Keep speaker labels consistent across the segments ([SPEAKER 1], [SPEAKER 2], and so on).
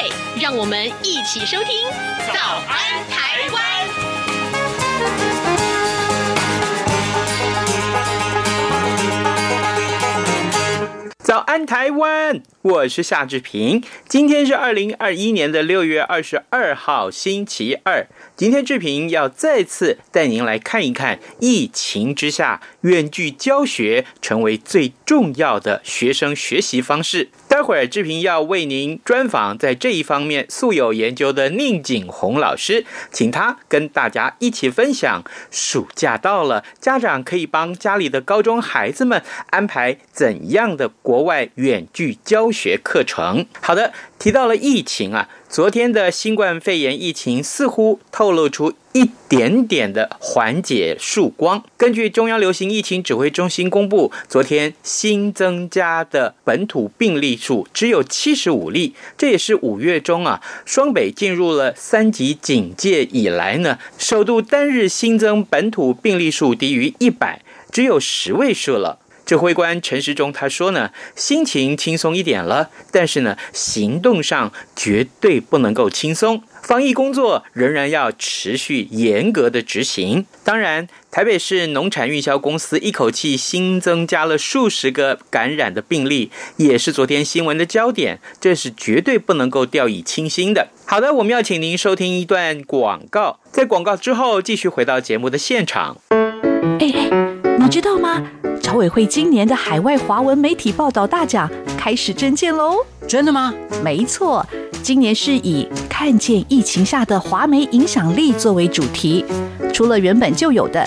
[SPEAKER 1] 对，让我们一起收听《早安台湾》。
[SPEAKER 2] 早安台湾，我是夏志平。今天是二零二一年的六月二十二号，星期二。今天志平要再次带您来看一看，疫情之下，远距教学成为最重要的学生学习方式。待会儿志平要为您专访在这一方面素有研究的宁景红老师，请他跟大家一起分享。暑假到了，家长可以帮家里的高中孩子们安排怎样的国外远距教学课程？好的，提到了疫情啊。昨天的新冠肺炎疫情似乎透露出一点点的缓解曙光。根据中央流行疫情指挥中心公布，昨天新增加的本土病例数只有七十五例，这也是五月中啊，双北进入了三级警戒以来呢，首度单日新增本土病例数低于一百，只有十位数了。指挥官陈时中他说呢，心情轻松一点了，但是呢，行动上绝对不能够轻松，防疫工作仍然要持续严格的执行。当然，台北市农产运销公司一口气新增加了数十个感染的病例，也是昨天新闻的焦点，这是绝对不能够掉以轻心的。好的，我们要请您收听一段广告，在广告之后继续回到节目的现场。
[SPEAKER 3] 哎哎，你知道吗？侨委会今年的海外华文媒体报道大奖开始征件喽！
[SPEAKER 4] 真的吗？
[SPEAKER 3] 没错，今年是以看见疫情下的华媒影响力作为主题，除了原本就有的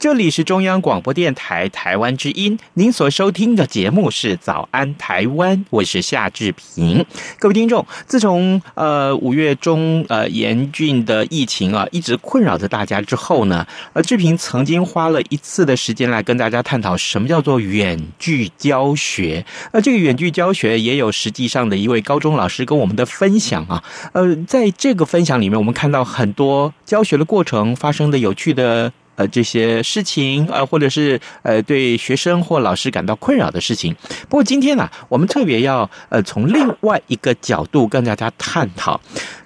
[SPEAKER 2] 这里是中央广播电台台湾之音，您所收听的节目是《早安台湾》，我是夏志平。各位听众，自从呃五月中呃严峻的疫情啊一直困扰着大家之后呢，呃志平曾经花了一次的时间来跟大家探讨什么叫做远距教学。呃，这个远距教学也有实际上的一位高中老师跟我们的分享啊。呃，在这个分享里面，我们看到很多教学的过程发生的有趣的。呃，这些事情，呃，或者是呃，对学生或老师感到困扰的事情。不过今天呢，我们特别要呃，从另外一个角度跟大家探讨。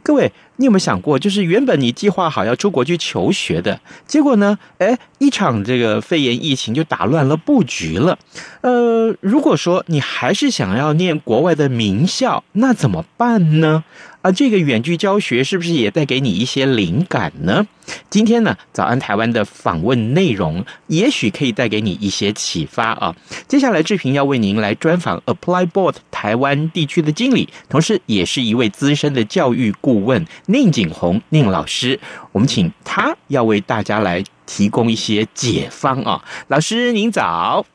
[SPEAKER 2] 各位，你有没有想过，就是原本你计划好要出国去求学的，结果呢，哎，一场这个肺炎疫情就打乱了布局了。呃，如果说你还是想要念国外的名校，那怎么办呢？啊，这个远距教学是不是也带给你一些灵感呢？今天呢，早安台湾的访问内容也许可以带给你一些启发啊。接下来志平要为您来专访 ApplyBoard 台湾地区的经理，同时也是一位资深的教育顾问宁景宏宁老师。我们请他要为大家来提供一些解方啊。老师您早。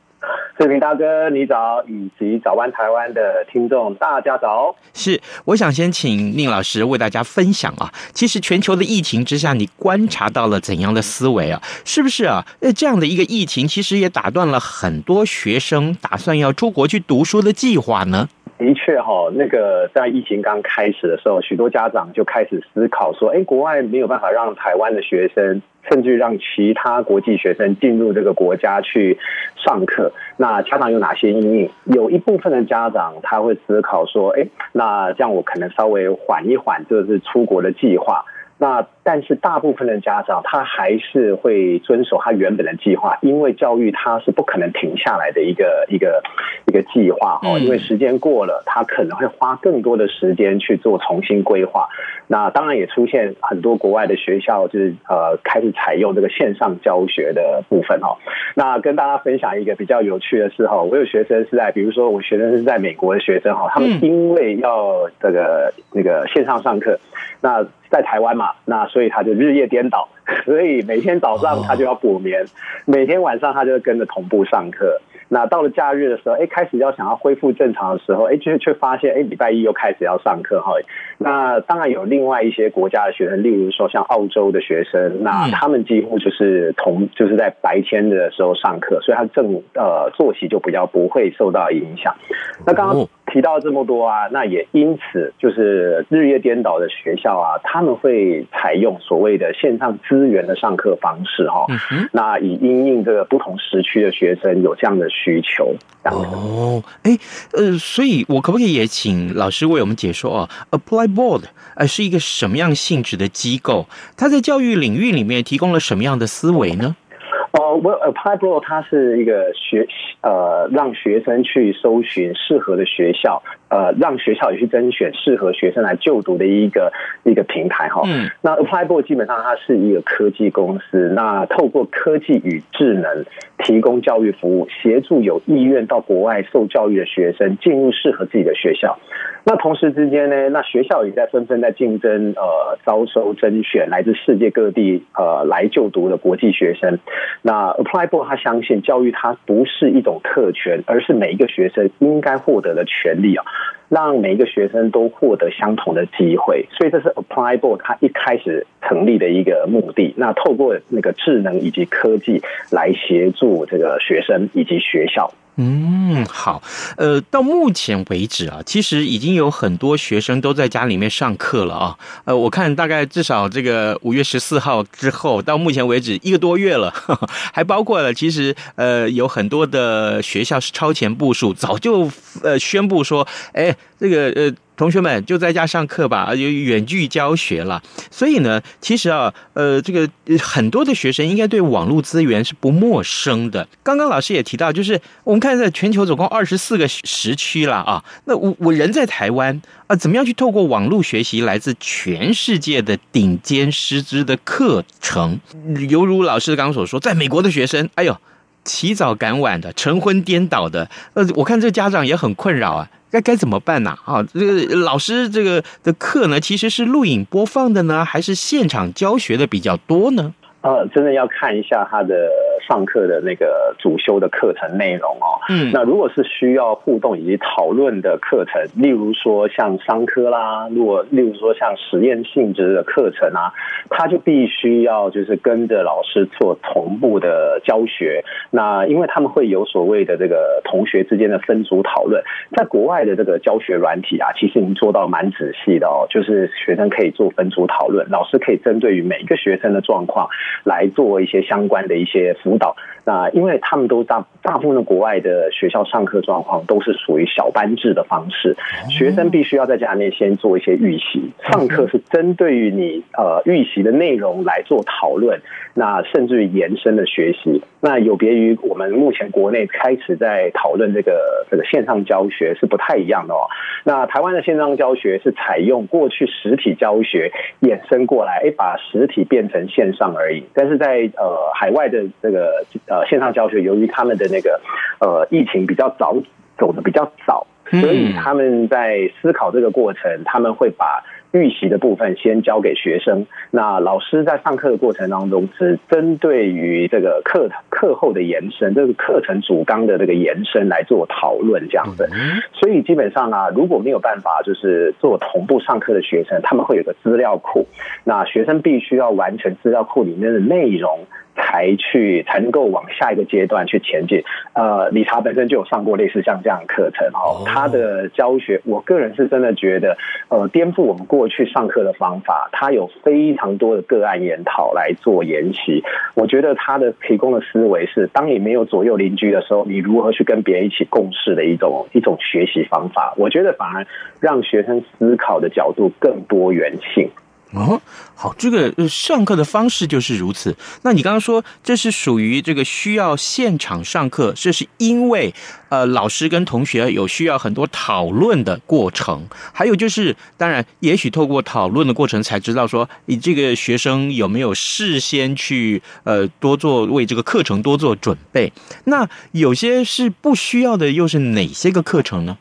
[SPEAKER 5] 志平大哥，你早，以及早安台湾的听众，大家早。
[SPEAKER 2] 是，我想先请宁老师为大家分享啊，其实全球的疫情之下，你观察到了怎样的思维啊？是不是啊？呃，这样的一个疫情，其实也打断了很多学生打算要出国去读书的计划呢。
[SPEAKER 5] 的确哈，那个在疫情刚开始的时候，许多家长就开始思考说，哎，国外没有办法让台湾的学生。甚至让其他国际学生进入这个国家去上课，那家长有哪些阴影？有一部分的家长他会思考说，哎，那这样我可能稍微缓一缓，就是出国的计划。那但是大部分的家长他还是会遵守他原本的计划，因为教育他是不可能停下来的一个一个一个计划哦，因为时间过了，他可能会花更多的时间去做重新规划。那当然也出现很多国外的学校就是呃开始采用这个线上教学的部分哦。那跟大家分享一个比较有趣的事哈，我有学生是在比如说我学生是在美国的学生哈，他们因为要这个那个线上上课，那。在台湾嘛，那所以他就日夜颠倒，所以每天早上他就要补眠，每天晚上他就跟着同步上课。那到了假日的时候，哎，开始要想要恢复正常的时候，哎，却却发现，哎，礼拜一又开始要上课哈。那当然有另外一些国家的学生，例如说像澳洲的学生，那他们几乎就是同就是在白天的时候上课，所以他正呃作息就比较不会受到影响。那刚刚提到这么多啊，那也因此就是日夜颠倒的学校啊，他们会采用所谓的线上资源的上课方式哈。那以因应这个不同时区的学生有这样的。需求
[SPEAKER 2] 哦，哎，呃，所以我可不可以也请老师为我们解说啊？ApplyBoard 呃是一个什么样性质的机构？它在教育领域里面提供了什么样的思维呢？
[SPEAKER 5] 哦，我 apply bra 它是一个学呃让学生去搜寻适合的学校。呃，让学校也去甄选适合学生来就读的一个一个平台哈。嗯。那 ApplyBoard 基本上它是一个科技公司，那透过科技与智能提供教育服务，协助有意愿到国外受教育的学生进入适合自己的学校。那同时之间呢，那学校也在纷纷在竞争，呃，招收甄选来自世界各地呃来就读的国际学生。那 ApplyBoard 他相信教育它不是一种特权，而是每一个学生应该获得的权利啊。让每一个学生都获得相同的机会，所以这是 ApplyBoard 它一开始成立的一个目的。那透过那个智能以及科技来协助这个学生以及学校。
[SPEAKER 2] 嗯，好，呃，到目前为止啊，其实已经有很多学生都在家里面上课了啊。呃，我看大概至少这个五月十四号之后，到目前为止一个多月了，呵 呵还包括了其实呃有很多的学校是超前部署，早就呃宣布说，哎，这个呃。同学们就在家上课吧，有远距教学了。所以呢，其实啊，呃，这个很多的学生应该对网络资源是不陌生的。刚刚老师也提到，就是我们看在全球总共二十四个时区了啊。那我我人在台湾啊，怎么样去透过网络学习来自全世界的顶尖师资的课程？犹如老师刚刚所说，在美国的学生，哎呦，起早赶晚的，晨昏颠倒的，呃，我看这家长也很困扰啊。该该怎么办呢？啊，这个老师这个的课呢，其实是录影播放的呢，还是现场教学的比较多呢？
[SPEAKER 5] 呃，真的要看一下他的。上课的那个主修的课程内容哦，嗯，那如果是需要互动以及讨论的课程，例如说像商科啦，如果例如说像实验性质的课程啊，他就必须要就是跟着老师做同步的教学。那因为他们会有所谓的这个同学之间的分组讨论，在国外的这个教学软体啊，其实已经做到蛮仔细的哦，就是学生可以做分组讨论，老师可以针对于每一个学生的状况，来做一些相关的一些辅导。那因为他们都大大部分的国外的学校上课状况都是属于小班制的方式，学生必须要在家里面先做一些预习，上课是针对于你呃预习的内容来做讨论，那甚至于延伸的学习，那有别于我们目前国内开始在讨论这个这个线上教学是不太一样的哦。那台湾的线上教学是采用过去实体教学衍生过来，哎，把实体变成线上而已。但是在呃海外的这个呃线上教学，由于他们的那个呃疫情比较早走的比较早，所以他们在思考这个过程，他们会把。预习的部分先交给学生，那老师在上课的过程当中，只针对于这个课课后的延伸，这个课程主纲的这个延伸来做讨论，这样子。所以基本上啊，如果没有办法就是做同步上课的学生，他们会有个资料库，那学生必须要完成资料库里面的内容。才去才能够往下一个阶段去前进。呃，理查本身就有上过类似像这样的课程哦，他的教学，我个人是真的觉得，呃，颠覆我们过去上课的方法。他有非常多的个案研讨来做研习。我觉得他的提供的思维是，当你没有左右邻居的时候，你如何去跟别人一起共事的一种一种学习方法。我觉得反而让学生思考的角度更多元性。
[SPEAKER 2] 哦，好，这个上课的方式就是如此。那你刚刚说这是属于这个需要现场上课，这是因为呃老师跟同学有需要很多讨论的过程，还有就是当然也许透过讨论的过程才知道说你这个学生有没有事先去呃多做为这个课程多做准备。那有些是不需要的，又是哪些个课程呢？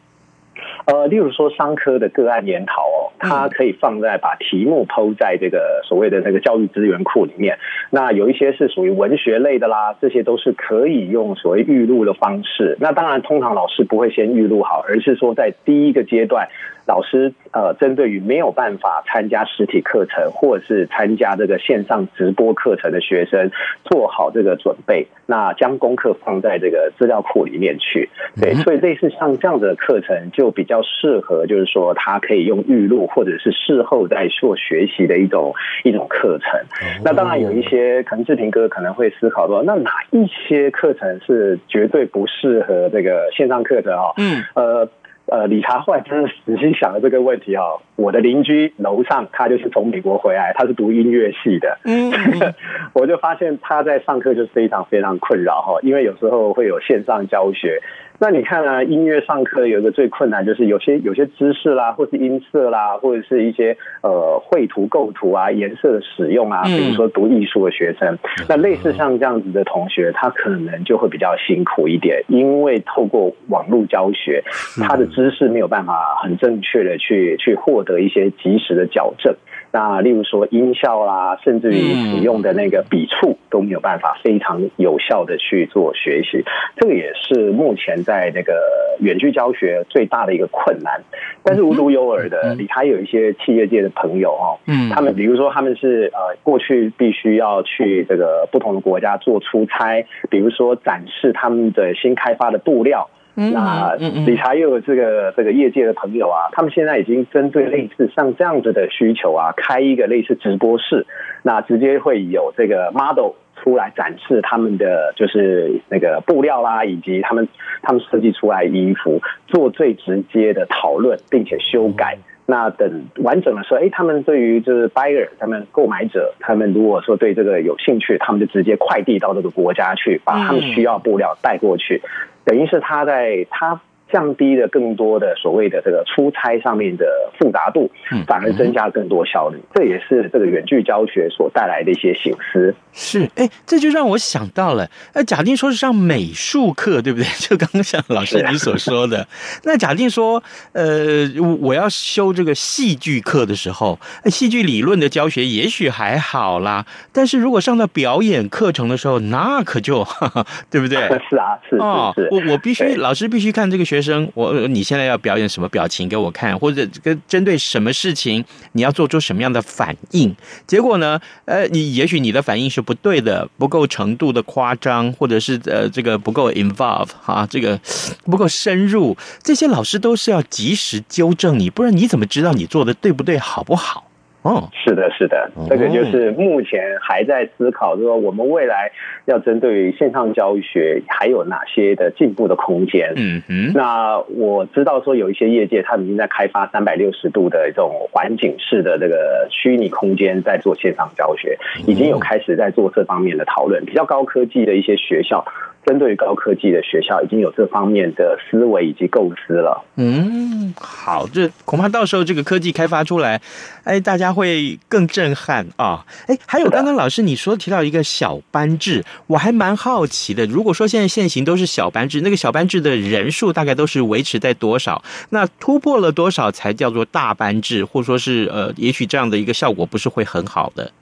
[SPEAKER 5] 呃，例如说商科的个案研讨哦，它可以放在把题目抛在这个所谓的那个教育资源库里面。那有一些是属于文学类的啦，这些都是可以用所谓预录的方式。那当然，通常老师不会先预录好，而是说在第一个阶段。老师呃，针对于没有办法参加实体课程或者是参加这个线上直播课程的学生，做好这个准备，那将功课放在这个资料库里面去。对，所以类似像这样的课程，就比较适合，就是说他可以用预录或者是事后再做学习的一种一种课程。那当然有一些可能志平哥可能会思考说，那哪一些课程是绝对不适合这个线上课程啊？嗯，呃。呃，理查后来真的仔细想了这个问题哦。我的邻居楼上，他就是从美国回来，他是读音乐系的。嗯，我就发现他在上课就非常非常困扰哈，因为有时候会有线上教学。那你看啊，音乐上课有一个最困难，就是有些有些知识啦，或是音色啦，或者是一些呃绘图构图啊、颜色的使用啊，比如说读艺术的学生，那类似像这样子的同学，他可能就会比较辛苦一点，因为透过网络教学，他的知识没有办法很正确的去去获得一些及时的矫正。那例如说音效啦，甚至于使用的那个笔触都没有办法非常有效的去做学习，这个也是目前在那个远距教学最大的一个困难。但是无独有偶的，你还有一些企业界的朋友哦，嗯，他们比如说他们是呃过去必须要去这个不同的国家做出差，比如说展示他们的新开发的布料。那理查又有这个这个业界的朋友啊，他们现在已经针对类似像这样子的需求啊，开一个类似直播室，那直接会有这个 model 出来展示他们的就是那个布料啦，以及他们他们设计出来衣服，做最直接的讨论，并且修改。那等完整的时候，哎，他们对于就是 buyer，他们购买者，他们如果说对这个有兴趣，他们就直接快递到这个国家去，把他们需要布料带过去。等于是他在他降低了更多的所谓的这个出差上面的复杂度，反而增加了更多效率。这也是这个远距教学所带来的一些醒思。
[SPEAKER 2] 是，哎，这就让我想到了，那假定说是上美术课，对不对？就刚刚像老师你所说的，那假定说，呃，我要修这个戏剧课的时候，戏剧理论的教学也许还好啦，但是如果上到表演课程的时候，那可就，对不对？
[SPEAKER 5] 是啊，是哦，
[SPEAKER 2] 我我必须，老师必须看这个学学生，我你现在要表演什么表情给我看，或者跟针对什么事情你要做出什么样的反应？结果呢，呃，你也许你的反应是不对的，不够程度的夸张，或者是呃这个不够 involve 哈，这个不够深入，这些老师都是要及时纠正你，不然你怎么知道你做的对不对，好不好？哦，
[SPEAKER 5] 是的，是的，这个就是目前还在思考，说我们未来要针对于线上教学还有哪些的进步的空间。
[SPEAKER 2] 嗯嗯，
[SPEAKER 5] 那我知道说有一些业界他们已经在开发三百六十度的这种环境式的这个虚拟空间，在做线上教学，已经有开始在做这方面的讨论。比较高科技的一些学校。针对于高科技的学校，已经有这方面的思维以及构思了。
[SPEAKER 2] 嗯，好，这恐怕到时候这个科技开发出来，哎，大家会更震撼啊！哎，还有刚刚老师你说提到一个小班制，我还蛮好奇的。如果说现在现行都是小班制，那个小班制的人数大概都是维持在多少？那突破了多少才叫做大班制，或者说是呃，也许这样的一个效果不是会很好的？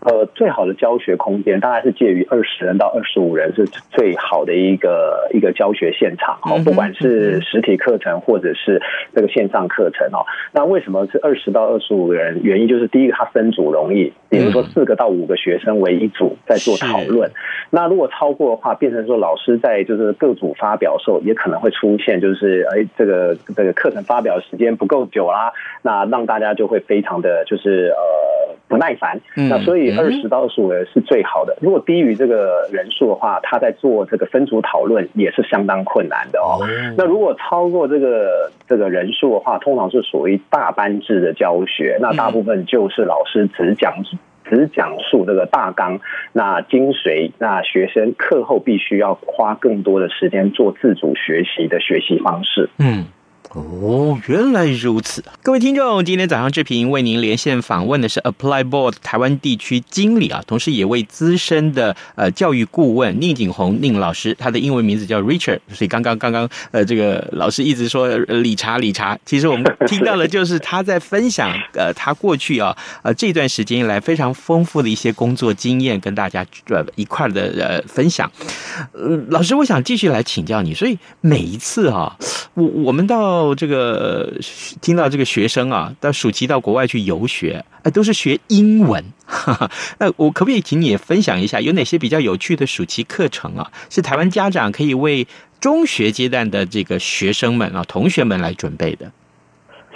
[SPEAKER 5] 呃，最好的教学空间大概是介于二十人到二十五人，是最好的一个一个教学现场哦。不管是实体课程或者是这个线上课程哦。那为什么是二十到二十五人？原因就是第一个，它分组容易，比如说四个到五个学生为一组在做讨论。那如果超过的话，变成说老师在就是各组发表的时候，也可能会出现就是哎，这个这个课程发表时间不够久啦，那让大家就会非常的就是呃不耐烦。那所以。二十到二十五人是最好的。如果低于这个人数的话，他在做这个分组讨论也是相当困难的哦。那如果超过这个这个人数的话，通常是属于大班制的教学。那大部分就是老师只讲只讲述这个大纲，那精髓，那学生课后必须要花更多的时间做自主学习的学习方式。嗯。
[SPEAKER 2] 哦，原来如此。各位听众，今天早上志平为您连线访问的是 Apply Board 台湾地区经理啊，同时也为资深的呃教育顾问宁景红宁老师，他的英文名字叫 Richard，所以刚刚刚刚呃这个老师一直说理查理查，其实我们听到的就是他在分享呃他过去啊呃这段时间以来非常丰富的一些工作经验，跟大家呃一块的呃分享。呃，老师，我想继续来请教你，所以每一次啊，我我们到哦这个听到这个学生啊，到暑期到国外去游学，哎，都是学英文。哈哈，那我可不可以请你分享一下，有哪些比较有趣的暑期课程啊？是台湾家长可以为中学阶段的这个学生们啊、同学们来准备的？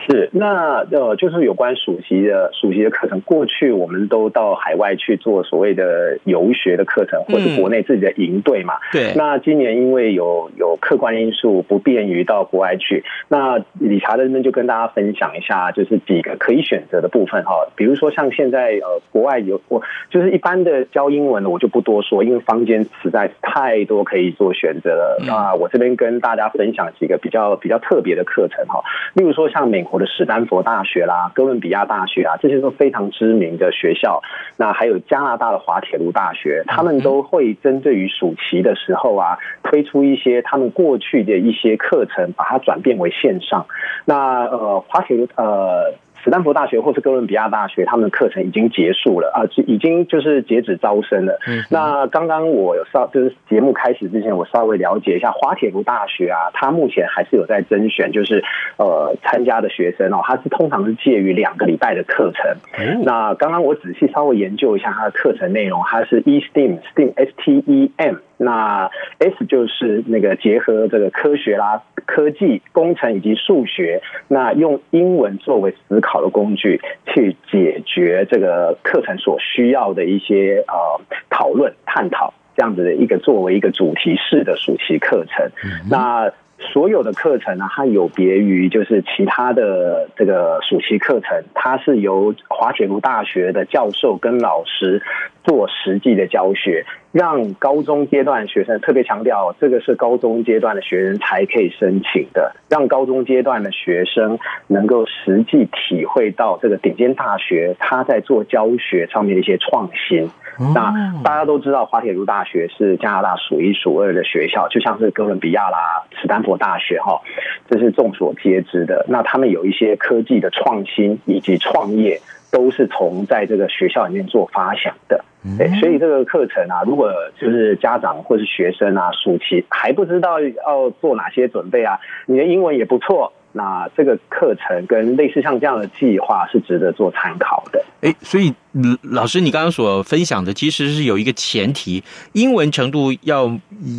[SPEAKER 5] 是，那呃，就是有关暑期的暑期的课程。过去我们都到海外去做所谓的游学的课程，或者国内自己的营队嘛。对。那今年因为有有客观因素不便于到国外去，那理查这边就跟大家分享一下，就是几个可以选择的部分哈。比如说像现在呃，国外有我就是一般的教英文的，我就不多说，因为坊间实在是太多可以做选择了。那我这边跟大家分享几个比较比较特别的课程哈，例如说像美国的史丹佛大学啦、哥伦比亚大学啊，这些都非常知名的学校。那还有加拿大的滑铁卢大学，他们都会针对于暑期的时候啊，推出一些他们过去的一些课程，把它转变为线上。那呃，滑铁卢呃。史丹佛大学或是哥伦比亚大学，他们的课程已经结束了啊，已经就是截止招生了。嗯、那刚刚我有稍就是节目开始之前，我稍微了解一下滑铁卢大学啊，它目前还是有在甄选，就是呃参加的学生哦，它是通常是介于两个礼拜的课程。嗯、那刚刚我仔细稍微研究一下它的课程内容，它是 E STEAM STEAM S T E M。那 S 就是那个结合这个科学啦、科技、工程以及数学，那用英文作为思考的工具，去解决这个课程所需要的一些呃讨论、探讨这样子的一个作为一个主题式的暑期课程。那所有的课程呢，它有别于就是其他的这个暑期课程，它是由滑铁卢大学的教授跟老师做实际的教学。让高中阶段学生特别强调，这个是高中阶段的学生才可以申请的。让高中阶段的学生能够实际体会到这个顶尖大学他在做教学上面的一些创新。那大家都知道，滑铁卢大学是加拿大数一数二的学校，就像是哥伦比亚啦、斯丹佛大学哈，这是众所皆知的。那他们有一些科技的创新以及创业。都是从在这个学校里面做发想的，对，所以这个课程啊，如果就是家长或是学生啊，暑期还不知道要做哪些准备啊，你的英文也不错，那这个课程跟类似像这样的计划是值得做参考的。
[SPEAKER 2] 哎，所以老师，你刚刚所分享的其实是有一个前提，英文程度要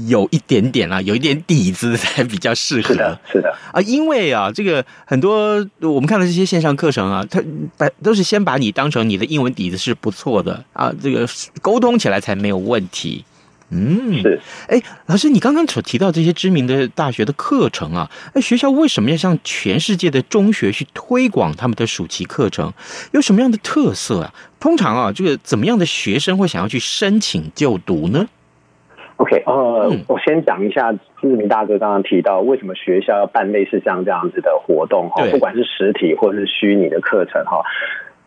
[SPEAKER 2] 有一点点啊，有一点底子才比较适合。
[SPEAKER 5] 是的，是的
[SPEAKER 2] 啊，因为啊，这个很多我们看到这些线上课程啊，它把都是先把你当成你的英文底子是不错的啊，这个沟通起来才没有问题。嗯，
[SPEAKER 5] 是。
[SPEAKER 2] 哎，老师，你刚刚所提到这些知名的大学的课程啊，那学校为什么要向全世界的中学去推广他们的暑期课程？有什么样的特色啊？通常啊，这个怎么样的学生会想要去申请就读呢
[SPEAKER 5] ？OK，呃，嗯、我先讲一下志明大哥刚刚提到为什么学校要办类似像这样子的活动哈，不管是实体或者是虚拟的课程哈，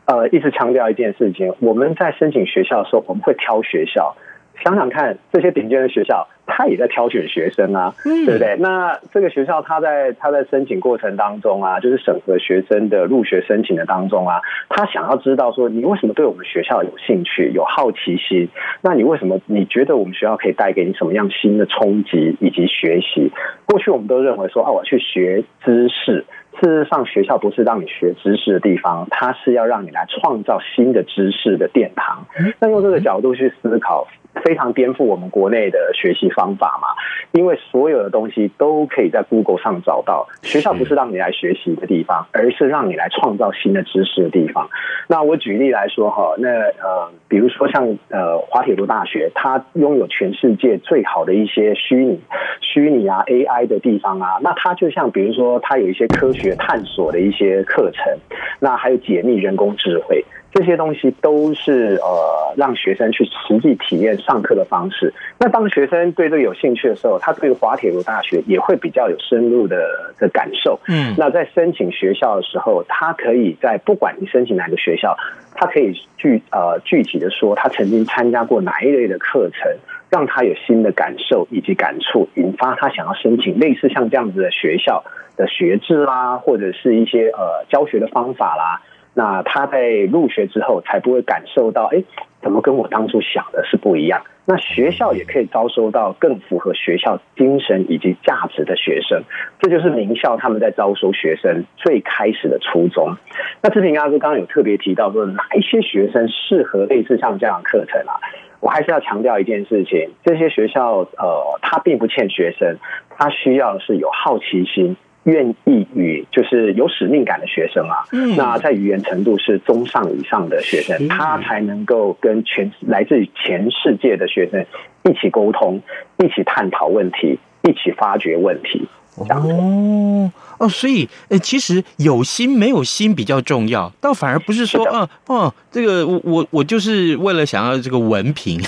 [SPEAKER 5] 呃，一直强调一件事情，我们在申请学校的时候，我们会挑学校。想想看，这些顶尖的学校，他也在挑选学生啊，对不对？那这个学校，他在他在申请过程当中啊，就是审核学生的入学申请的当中啊，他想要知道说，你为什么对我们学校有兴趣、有好奇心？那你为什么你觉得我们学校可以带给你什么样新的冲击以及学习？过去我们都认为说，啊，我去学知识。事实上，学校不是让你学知识的地方，它是要让你来创造新的知识的殿堂。那用这个角度去思考，非常颠覆我们国内的学习方法嘛？因为所有的东西都可以在 Google 上找到。学校不是让你来学习的地方，而是让你来创造新的知识的地方。那我举例来说哈，那呃，比如说像呃滑铁卢大学，它拥有全世界最好的一些虚拟、虚拟啊 AI 的地方啊。那它就像比如说，它有一些科学探索的一些课程，那还有解密人工智慧。这些东西都是呃让学生去实际体验上课的方式。那当学生对这个有兴趣的时候，他对滑铁卢大学也会比较有深入的的感受。嗯，那在申请学校的时候，他可以在不管你申请哪个学校，他可以具呃具体的说他曾经参加过哪一类的课程，让他有新的感受以及感触，引发他想要申请类似像这样子的学校的学制啦，或者是一些呃教学的方法啦。那他在入学之后，才不会感受到，哎，怎么跟我当初想的是不一样？那学校也可以招收到更符合学校精神以及价值的学生，这就是名校他们在招收学生最开始的初衷。那志平阿哥刚刚有特别提到说，哪一些学生适合类似像这样的课程啊？我还是要强调一件事情，这些学校呃，他并不欠学生，他需要的是有好奇心。愿意与就是有使命感的学生啊，嗯，那在语言程度是中上以上的学生，他才能够跟全来自于全世界的学生一起沟通，一起探讨问题，一起发掘问题。
[SPEAKER 2] 哦哦，所以呃，其实有心没有心比较重要，倒反而不是说，嗯嗯，这个我我我就是为了想要这个文凭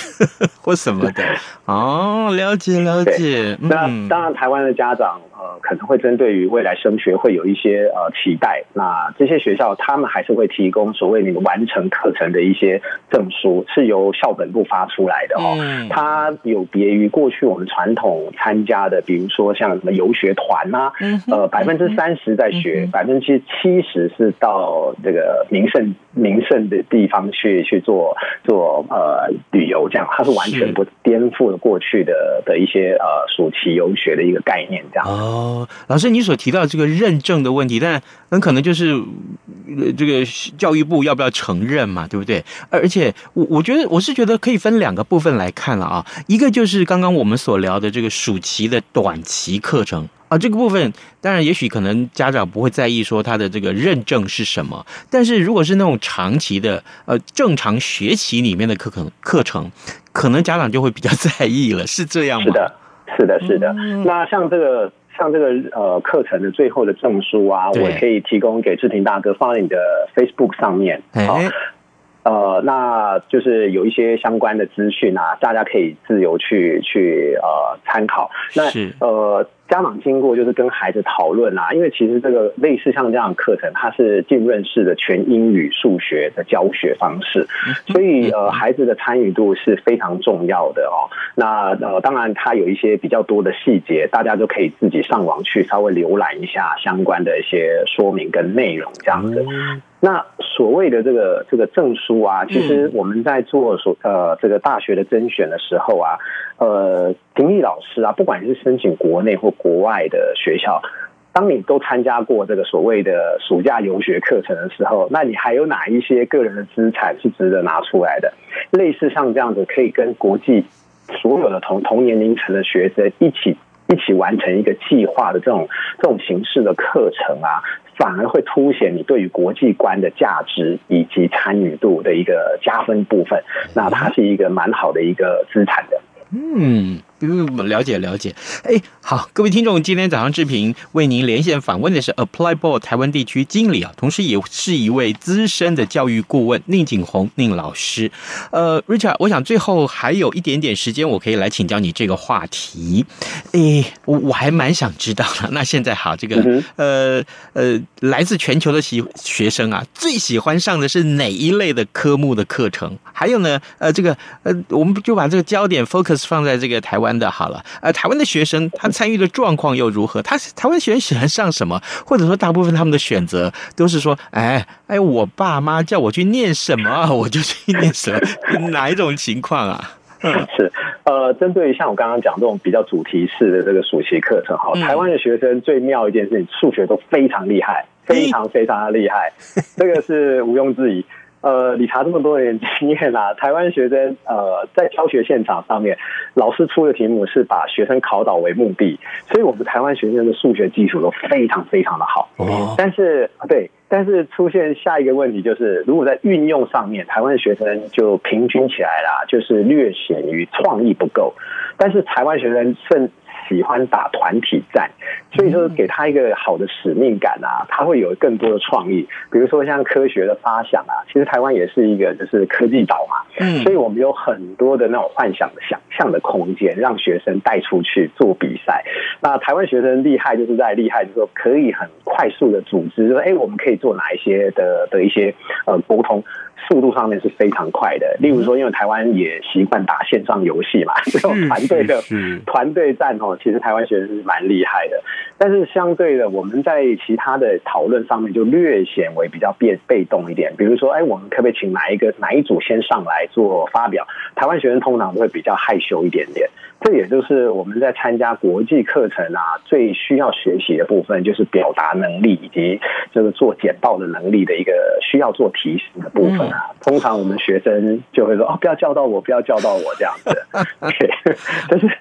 [SPEAKER 2] 或什么的。哦，了解了解。
[SPEAKER 5] 那当然，台湾的家长呃可能会针对于未来升学会有一些呃期待。那这些学校他们还是会提供所谓你们完成课程的一些证书，是由校本部发出来的哦。嗯它有别于过去我们传统参加的，比如说像什么游学。团呐、啊，呃，百分之三十在学，百分之七十是到这个名胜名胜的地方去去做做呃旅游，这样它是完全不颠覆了过去的的一些呃暑期游学的一个概念，这样。
[SPEAKER 2] 哦，老师，你所提到这个认证的问题，但很可能就是这个教育部要不要承认嘛，对不对？而且我我觉得我是觉得可以分两个部分来看了啊，一个就是刚刚我们所聊的这个暑期的短期课程。啊，这个部分当然，也许可能家长不会在意说他的这个认证是什么，但是如果是那种长期的呃正常学习里面的课程课程，可能家长就会比较 在意了，是这样吗？
[SPEAKER 5] 是的，是的，是的。嗯、那像这个像这个呃课程的最后的证书啊，我可以提供给志平大哥放在你的 Facebook 上面。好。呃，那就是有一些相关的资讯啊，大家可以自由去去呃参考。那呃。家长经过就是跟孩子讨论啊，因为其实这个类似像这样的课程，它是浸润式的全英语数学的教学方式，所以呃孩子的参与度是非常重要的哦。那呃当然它有一些比较多的细节，大家就可以自己上网去稍微浏览一下相关的一些说明跟内容这样子。那所谓的这个这个证书啊，其实我们在做所呃这个大学的甄选的时候啊，呃评议老师啊，不管是申请国内或国外的学校，当你都参加过这个所谓的暑假游学课程的时候，那你还有哪一些个人的资产是值得拿出来的？类似像这样子，可以跟国际所有的同同年龄层的学生一起一起完成一个计划的这种这种形式的课程啊，反而会凸显你对于国际观的价值以及参与度的一个加分部分。那它是一个蛮好的一个资产的。
[SPEAKER 2] 嗯。嗯，了解了解。哎，好，各位听众，今天早上志平为您连线访问的是 Applied Ball 台湾地区经理啊，同时也是一位资深的教育顾问宁景红宁老师。呃，Richard，我想最后还有一点点时间，我可以来请教你这个话题。哎，我我还蛮想知道的。那现在好，这个呃呃，来自全球的学学生啊，最喜欢上的是哪一类的科目的课程？还有呢，呃，这个呃，我们就把这个焦点 focus 放在这个台湾。的好了，呃，台湾的学生他参与的状况又如何？他台湾学生喜欢上什么？或者说，大部分他们的选择都是说，哎哎，我爸妈叫我去念什么，我就去念什么，哪一种情况啊？
[SPEAKER 5] 是呃，针对于像我刚刚讲这种比较主题式的这个暑期课程，哈，台湾的学生最妙一件事情，数学都非常厉害，非常非常的厉害，这个是毋庸置疑。呃，理查这么多年经验啦，台湾学生呃在教学现场上面，老师出的题目是把学生考倒为目的，所以我们台湾学生的数学基础都非常非常的好。哦，但是对，但是出现下一个问题就是，如果在运用上面，台湾学生就平均起来啦，就是略显于创意不够，但是台湾学生甚。喜欢打团体战，所以说给他一个好的使命感啊，他会有更多的创意。比如说像科学的发想啊，其实台湾也是一个就是科技岛嘛，嗯，所以我们有很多的那种幻想的想象的空间，让学生带出去做比赛。那台湾学生厉害就是在厉害，就是说可以很快速的组织，说哎，我们可以做哪一些的的一些呃沟通。速度上面是非常快的，例如说，因为台湾也习惯打线上游戏嘛，这种团队的团队战哦，其实台湾学生是蛮厉害的。但是相对的，我们在其他的讨论上面就略显为比较变被动一点。比如说，哎，我们可不可以请哪一个哪一组先上来做发表？台湾学生通常都会比较害羞一点点。这也就是我们在参加国际课程啊，最需要学习的部分，就是表达能力以及这个做简报的能力的一个需要做提醒的部分啊。通常我们学生就会说：“哦，不要叫到我，不要叫到我。”这样子。对，这是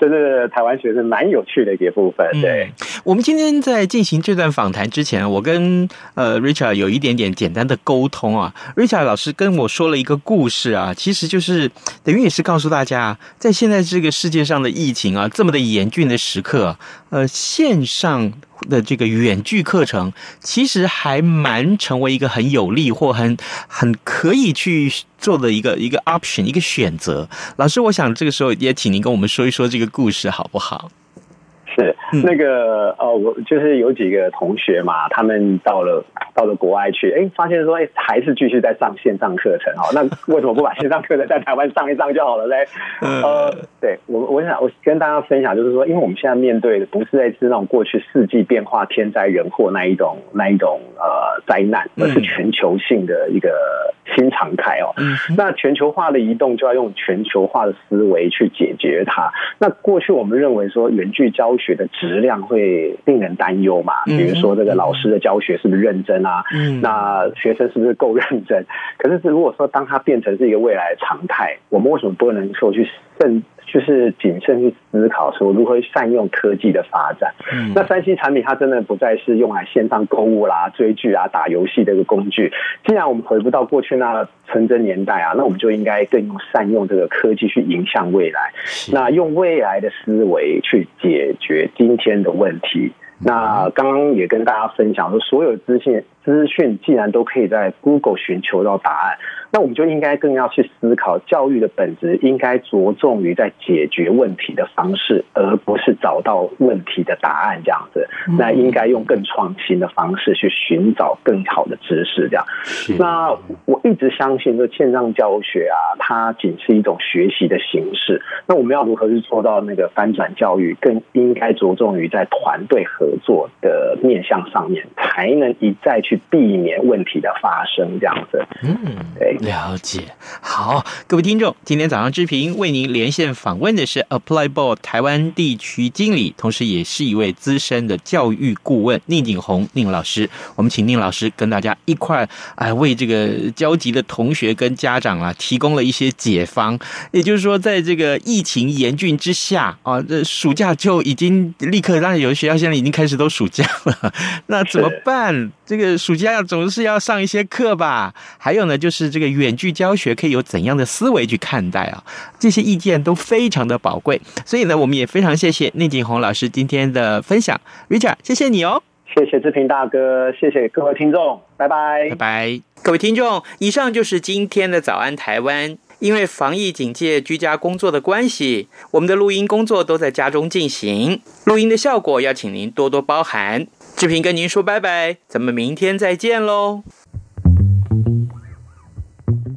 [SPEAKER 5] 这是台湾学生蛮有趣的一个部分。对，
[SPEAKER 2] 我们今天在进行这段访谈之前，我跟呃 Richard 有一点点简单的沟通啊。Richard 老师跟我说了一个故事啊，其实就是等于也是告诉大家，在现在这个。世界上的疫情啊，这么的严峻的时刻，呃，线上的这个远距课程，其实还蛮成为一个很有利或很很可以去做的一个一个 option，一个选择。老师，我想这个时候也请您跟我们说一说这个故事，好不好？
[SPEAKER 5] 是那个呃，我就是有几个同学嘛，他们到了到了国外去，哎，发现说，哎，还是继续在上线上课程哦。那为什么不把线上课程在台湾上一上就好了嘞？呃，对我我想我跟大家分享，就是说，因为我们现在面对的不是在是那种过去四季变化、天灾人祸那一种那一种呃灾难，而是全球性的一个新常态哦。那全球化的移动就要用全球化的思维去解决它。那过去我们认为说远距教学。学的质量会令人担忧嘛？比如说这个老师的教学是不是认真啊？嗯，那学生是不是够认真？可是如果说当它变成是一个未来的常态，我们为什么不能说去慎？就是谨慎去思考说如何善用科技的发展。嗯，那三 C 产品它真的不再是用来线上购物啦、追剧啊、打游戏的一个工具。既然我们回不到过去那纯真年代啊，那我们就应该更用善用这个科技去迎向未来。那用未来的思维去解决今天的问题。那刚刚也跟大家分享说，所有资讯资讯既然都可以在 Google 寻求到答案。那我们就应该更要去思考，教育的本质应该着重于在解决问题的方式，而不是找到问题的答案这样子。那应该用更创新的方式去寻找更好的知识，这样。那我一直相信，这线上教学啊，它仅是一种学习的形式。那我们要如何去做到那个翻转教育，更应该着重于在团队合作的面向上面，才能一再去去避免问题的发生，这样子。
[SPEAKER 2] 嗯，对，了解。好，各位听众，今天早上志平为您连线访问的是 Apply Ball 台湾地区经理，同时也是一位资深的教育顾问宁景红宁老师。我们请宁老师跟大家一块哎为这个焦急的同学跟家长啊提供了一些解方。也就是说，在这个疫情严峻之下啊，这暑假就已经立刻当然有的学校现在已经开始都暑假了，那怎么办？这个暑假总是要上一些课吧？还有呢，就是这个远距教学可以有怎样的思维去看待啊？这些意见都非常的宝贵，所以呢，我们也非常谢谢宁景红老师今天的分享，Richard，谢谢你哦，
[SPEAKER 5] 谢谢志平大哥，谢谢各位听众，拜拜，
[SPEAKER 2] 拜拜，各位听众，以上就是今天的早安台湾。因为防疫警戒、居家工作的关系，我们的录音工作都在家中进行，录音的效果要请您多多包涵。志平跟您说拜拜，咱们明天再见喽。